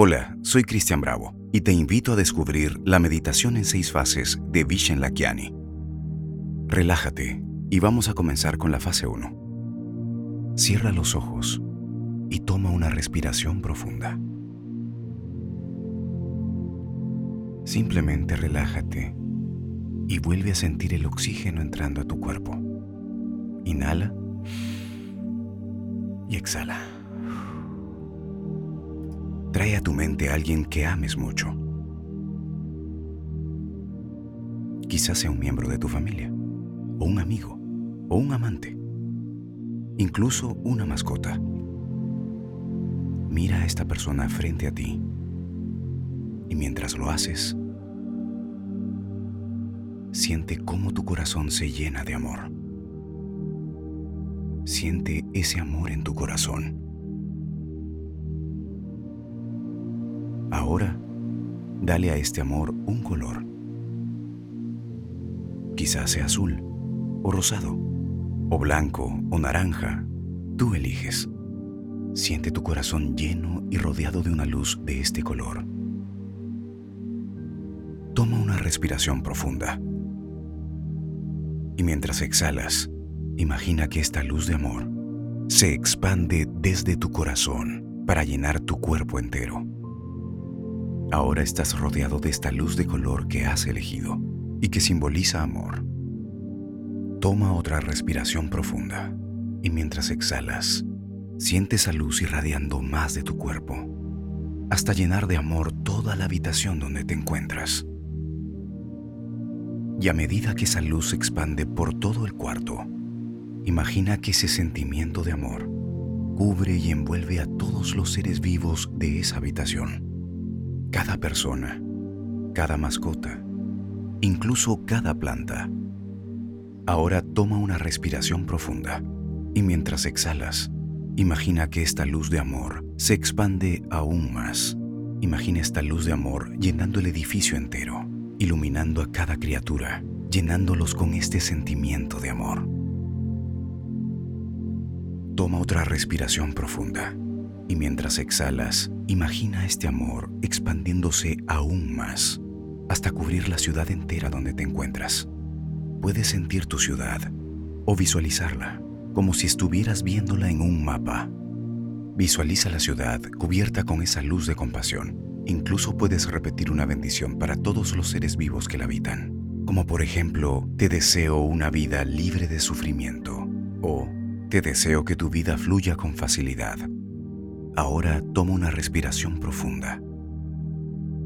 Hola, soy Cristian Bravo y te invito a descubrir la meditación en seis fases de Vishen Lakiani. Relájate y vamos a comenzar con la fase 1. Cierra los ojos y toma una respiración profunda. Simplemente relájate y vuelve a sentir el oxígeno entrando a tu cuerpo. Inhala y exhala. Trae a tu mente a alguien que ames mucho. Quizás sea un miembro de tu familia, o un amigo, o un amante, incluso una mascota. Mira a esta persona frente a ti y mientras lo haces, siente cómo tu corazón se llena de amor. Siente ese amor en tu corazón. Ahora, dale a este amor un color. Quizás sea azul, o rosado, o blanco, o naranja. Tú eliges. Siente tu corazón lleno y rodeado de una luz de este color. Toma una respiración profunda. Y mientras exhalas, imagina que esta luz de amor se expande desde tu corazón para llenar tu cuerpo entero. Ahora estás rodeado de esta luz de color que has elegido y que simboliza amor. Toma otra respiración profunda y mientras exhalas, siente esa luz irradiando más de tu cuerpo hasta llenar de amor toda la habitación donde te encuentras. Y a medida que esa luz se expande por todo el cuarto, imagina que ese sentimiento de amor cubre y envuelve a todos los seres vivos de esa habitación cada persona, cada mascota, incluso cada planta. Ahora toma una respiración profunda y mientras exhalas, imagina que esta luz de amor se expande aún más. Imagina esta luz de amor llenando el edificio entero, iluminando a cada criatura, llenándolos con este sentimiento de amor. Toma otra respiración profunda y mientras exhalas, imagina este amor expandiéndose aún más hasta cubrir la ciudad entera donde te encuentras. Puedes sentir tu ciudad o visualizarla como si estuvieras viéndola en un mapa. Visualiza la ciudad cubierta con esa luz de compasión. Incluso puedes repetir una bendición para todos los seres vivos que la habitan, como por ejemplo, te deseo una vida libre de sufrimiento o te deseo que tu vida fluya con facilidad Ahora toma una respiración profunda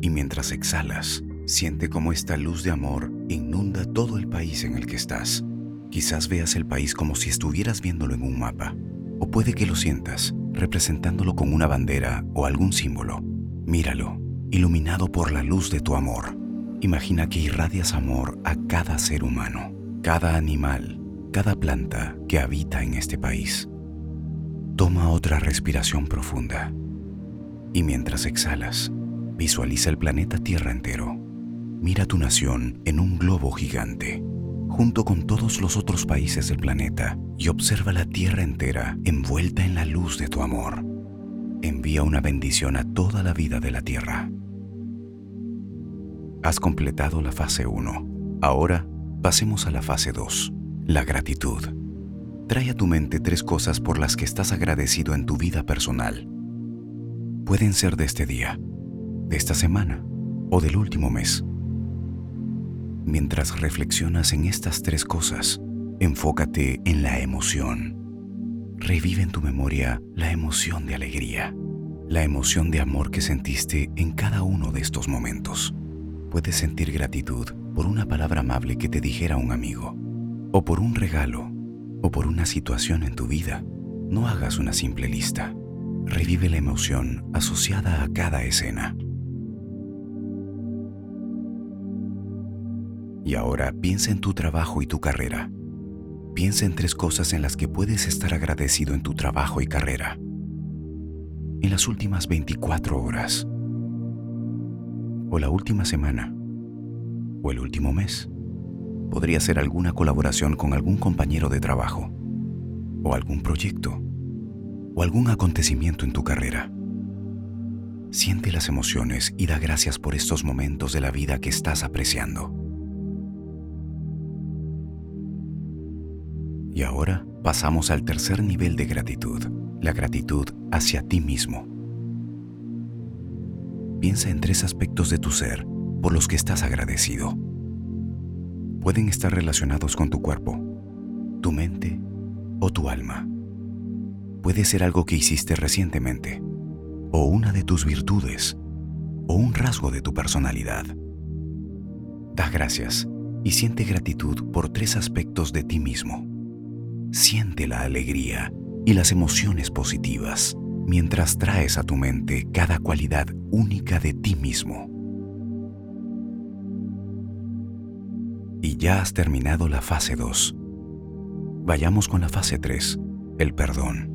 y mientras exhalas, siente cómo esta luz de amor inunda todo el país en el que estás. Quizás veas el país como si estuvieras viéndolo en un mapa, o puede que lo sientas representándolo con una bandera o algún símbolo. Míralo, iluminado por la luz de tu amor. Imagina que irradias amor a cada ser humano, cada animal, cada planta que habita en este país. Toma otra respiración profunda y mientras exhalas, visualiza el planeta Tierra entero. Mira tu nación en un globo gigante, junto con todos los otros países del planeta, y observa la Tierra entera envuelta en la luz de tu amor. Envía una bendición a toda la vida de la Tierra. Has completado la fase 1. Ahora pasemos a la fase 2, la gratitud. Trae a tu mente tres cosas por las que estás agradecido en tu vida personal. Pueden ser de este día, de esta semana o del último mes. Mientras reflexionas en estas tres cosas, enfócate en la emoción. Revive en tu memoria la emoción de alegría, la emoción de amor que sentiste en cada uno de estos momentos. Puedes sentir gratitud por una palabra amable que te dijera un amigo, o por un regalo o por una situación en tu vida, no hagas una simple lista. Revive la emoción asociada a cada escena. Y ahora piensa en tu trabajo y tu carrera. Piensa en tres cosas en las que puedes estar agradecido en tu trabajo y carrera. En las últimas 24 horas. O la última semana. O el último mes podría ser alguna colaboración con algún compañero de trabajo, o algún proyecto, o algún acontecimiento en tu carrera. Siente las emociones y da gracias por estos momentos de la vida que estás apreciando. Y ahora pasamos al tercer nivel de gratitud, la gratitud hacia ti mismo. Piensa en tres aspectos de tu ser por los que estás agradecido. Pueden estar relacionados con tu cuerpo, tu mente o tu alma. Puede ser algo que hiciste recientemente, o una de tus virtudes, o un rasgo de tu personalidad. Da gracias y siente gratitud por tres aspectos de ti mismo. Siente la alegría y las emociones positivas mientras traes a tu mente cada cualidad única de ti mismo. Y ya has terminado la fase 2. Vayamos con la fase 3, el perdón.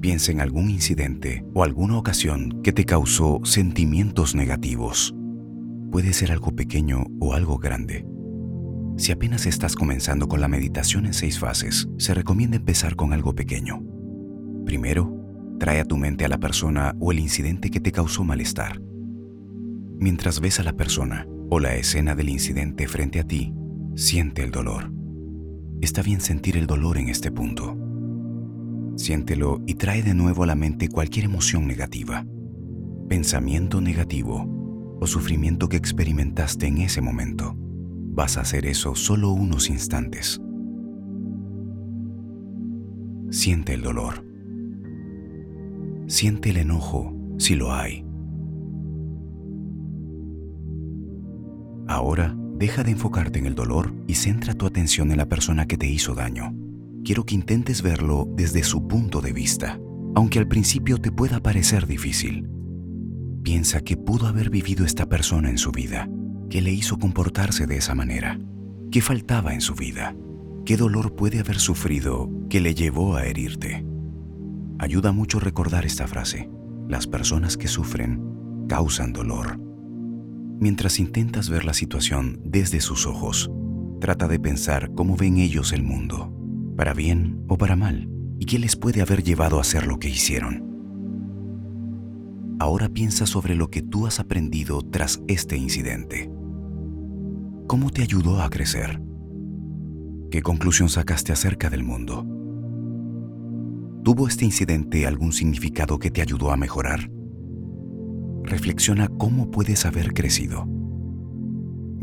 Piensa en algún incidente o alguna ocasión que te causó sentimientos negativos. Puede ser algo pequeño o algo grande. Si apenas estás comenzando con la meditación en seis fases, se recomienda empezar con algo pequeño. Primero, trae a tu mente a la persona o el incidente que te causó malestar. Mientras ves a la persona o la escena del incidente frente a ti, siente el dolor. Está bien sentir el dolor en este punto. Siéntelo y trae de nuevo a la mente cualquier emoción negativa, pensamiento negativo o sufrimiento que experimentaste en ese momento. Vas a hacer eso solo unos instantes. Siente el dolor Siente el enojo si lo hay. Ahora, deja de enfocarte en el dolor y centra tu atención en la persona que te hizo daño. Quiero que intentes verlo desde su punto de vista, aunque al principio te pueda parecer difícil. Piensa que pudo haber vivido esta persona en su vida, que le hizo comportarse de esa manera, qué faltaba en su vida, qué dolor puede haber sufrido que le llevó a herirte. Ayuda mucho recordar esta frase. Las personas que sufren causan dolor. Mientras intentas ver la situación desde sus ojos, trata de pensar cómo ven ellos el mundo, para bien o para mal, y qué les puede haber llevado a hacer lo que hicieron. Ahora piensa sobre lo que tú has aprendido tras este incidente. ¿Cómo te ayudó a crecer? ¿Qué conclusión sacaste acerca del mundo? ¿Tuvo este incidente algún significado que te ayudó a mejorar? Reflexiona cómo puedes haber crecido.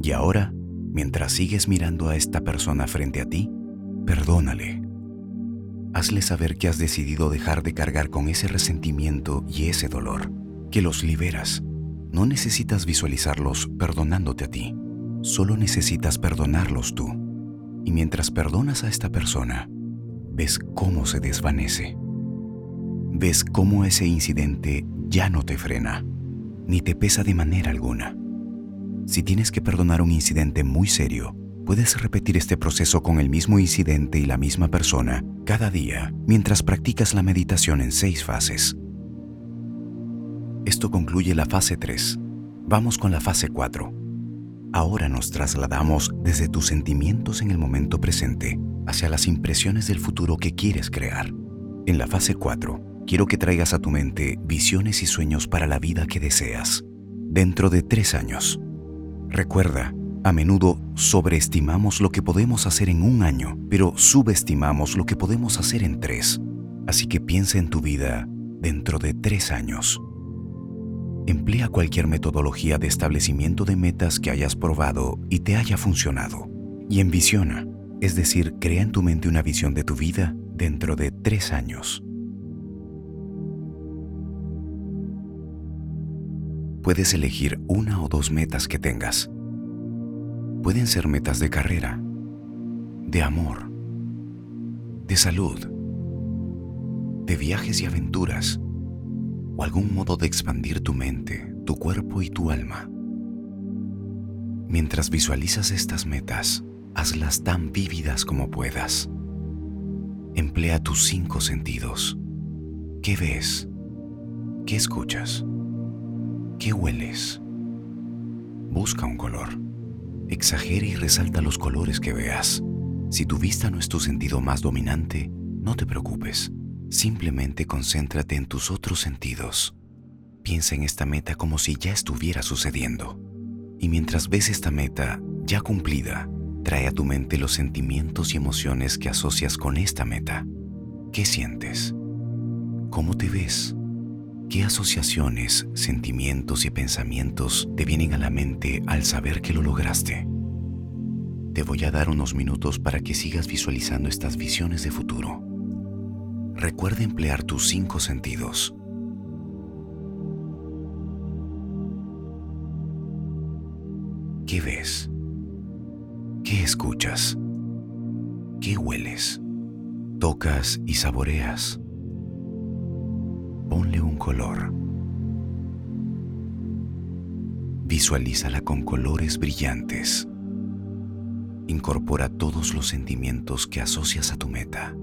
Y ahora, mientras sigues mirando a esta persona frente a ti, perdónale. Hazle saber que has decidido dejar de cargar con ese resentimiento y ese dolor, que los liberas. No necesitas visualizarlos perdonándote a ti, solo necesitas perdonarlos tú. Y mientras perdonas a esta persona, ves cómo se desvanece. Ves cómo ese incidente ya no te frena, ni te pesa de manera alguna. Si tienes que perdonar un incidente muy serio, puedes repetir este proceso con el mismo incidente y la misma persona cada día mientras practicas la meditación en seis fases. Esto concluye la fase 3. Vamos con la fase 4. Ahora nos trasladamos desde tus sentimientos en el momento presente hacia las impresiones del futuro que quieres crear. En la fase 4, quiero que traigas a tu mente visiones y sueños para la vida que deseas. Dentro de tres años. Recuerda, a menudo sobreestimamos lo que podemos hacer en un año, pero subestimamos lo que podemos hacer en tres. Así que piensa en tu vida dentro de tres años. Emplea cualquier metodología de establecimiento de metas que hayas probado y te haya funcionado. Y envisiona es decir, crea en tu mente una visión de tu vida dentro de tres años. Puedes elegir una o dos metas que tengas. Pueden ser metas de carrera, de amor, de salud, de viajes y aventuras, o algún modo de expandir tu mente, tu cuerpo y tu alma. Mientras visualizas estas metas, hazlas tan vívidas como puedas. Emplea tus cinco sentidos. ¿Qué ves? ¿Qué escuchas? ¿Qué hueles? Busca un color. Exagera y resalta los colores que veas. Si tu vista no es tu sentido más dominante, no te preocupes. Simplemente concéntrate en tus otros sentidos. piensa en esta meta como si ya estuviera sucediendo. Y mientras ves esta meta ya cumplida, trae a tu mente los sentimientos y emociones que asocias con esta meta. ¿Qué sientes? ¿Cómo te ves? ¿Qué asociaciones, sentimientos y pensamientos te vienen a la mente al saber que lo lograste? Te voy a dar unos minutos para que sigas visualizando estas visiones de futuro. Recuerda emplear tus cinco sentidos. ¿Qué ves? ¿Qué escuchas? ¿Qué hueles? ¿Tocas y saboreas? Ponle un color. Visualízala con colores brillantes. Incorpora todos los sentimientos que asocias a tu meta,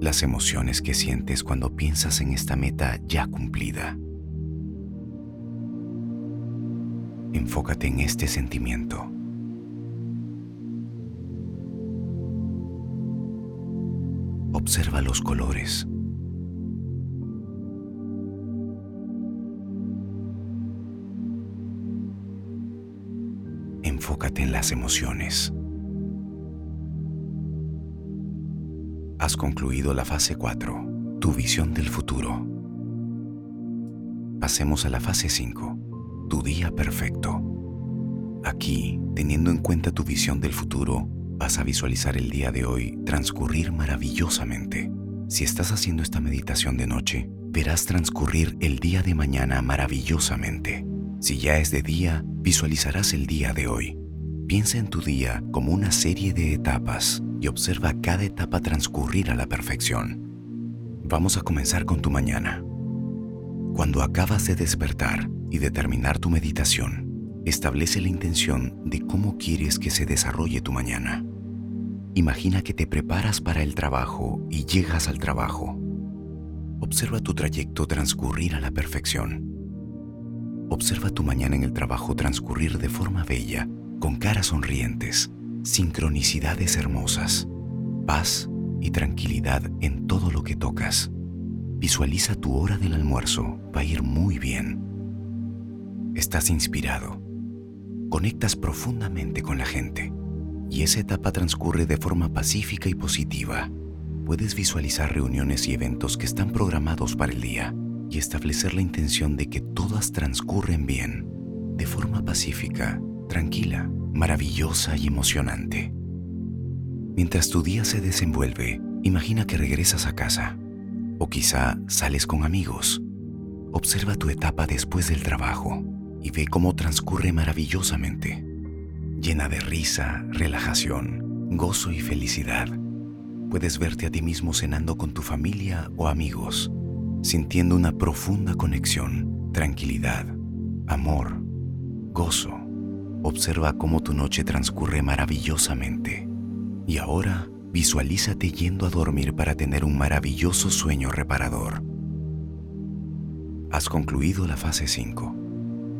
las emociones que sientes cuando piensas en esta meta ya cumplida. Enfócate en este sentimiento. Observa los colores. En las emociones. Has concluido la fase 4, tu visión del futuro. Pasemos a la fase 5, tu día perfecto. Aquí, teniendo en cuenta tu visión del futuro, vas a visualizar el día de hoy transcurrir maravillosamente. Si estás haciendo esta meditación de noche, verás transcurrir el día de mañana maravillosamente. Si ya es de día, visualizarás el día de hoy. Piensa en tu día como una serie de etapas y observa cada etapa transcurrir a la perfección. Vamos a comenzar con tu mañana. Cuando acabas de despertar y de terminar tu meditación, establece la intención de cómo quieres que se desarrolle tu mañana. Imagina que te preparas para el trabajo y llegas al trabajo. Observa tu trayecto transcurrir a la perfección. Observa tu mañana en el trabajo transcurrir de forma bella, con caras sonrientes, sincronicidades hermosas, paz y tranquilidad en todo lo que tocas. Visualiza tu hora del almuerzo, va a ir muy bien. Estás inspirado. Conectas profundamente con la gente y esa etapa transcurre de forma pacífica y positiva. Puedes visualizar reuniones y eventos que están programados para el día y establecer la intención de que todas transcurren bien, de forma pacífica, tranquila maravillosa y emocionante. Mientras tu día se desenvuelve, imagina que regresas a casa o quizá sales con amigos. Observa tu etapa después del trabajo y ve cómo transcurre maravillosamente, llena de risa, relajación, gozo y felicidad. Puedes verte a ti mismo cenando con tu familia o amigos, sintiendo una profunda conexión, tranquilidad, amor, gozo Observa cómo tu noche transcurre maravillosamente. Y ahora visualízate yendo a dormir para tener un maravilloso sueño reparador. Has concluido la fase 5.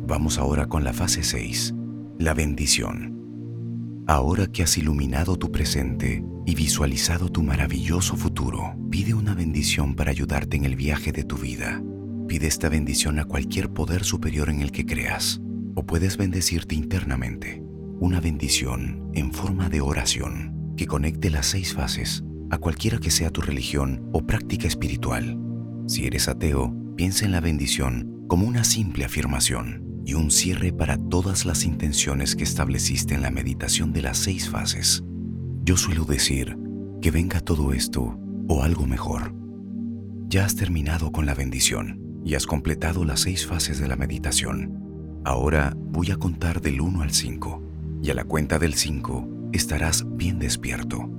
Vamos ahora con la fase 6, la bendición. Ahora que has iluminado tu presente y visualizado tu maravilloso futuro, pide una bendición para ayudarte en el viaje de tu vida. Pide esta bendición a cualquier poder superior en el que creas o puedes bendecirte internamente, una bendición en forma de oración que conecte las seis fases a cualquiera que sea tu religión o práctica espiritual. Si eres ateo, piensa en la bendición como una simple afirmación y un cierre para todas las intenciones que estableciste en la meditación de las seis fases. Yo suelo decir que venga todo esto o algo mejor. Ya has terminado con la bendición y has completado las seis fases de la meditación. Ahora voy a contar del 1 al 5 y a la cuenta del 5 estarás bien despierto,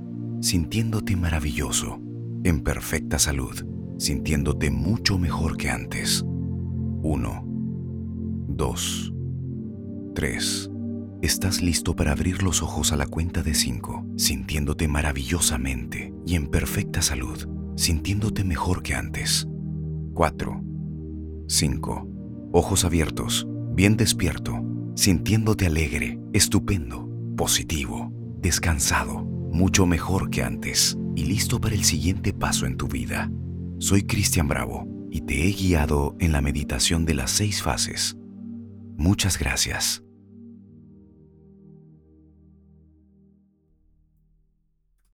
sintiéndote maravilloso, en perfecta salud, sintiéndote mucho mejor que antes. 1, 2, 3. Estás listo para abrir los ojos a la cuenta de 5, sintiéndote maravillosamente y en perfecta salud, sintiéndote mejor que antes. 4, 5. Ojos abiertos bien despierto, sintiéndote alegre, estupendo, positivo, descansado, mucho mejor que antes y listo para el siguiente paso en tu vida. Soy Cristian Bravo y te he guiado en la meditación de las seis fases. Muchas gracias.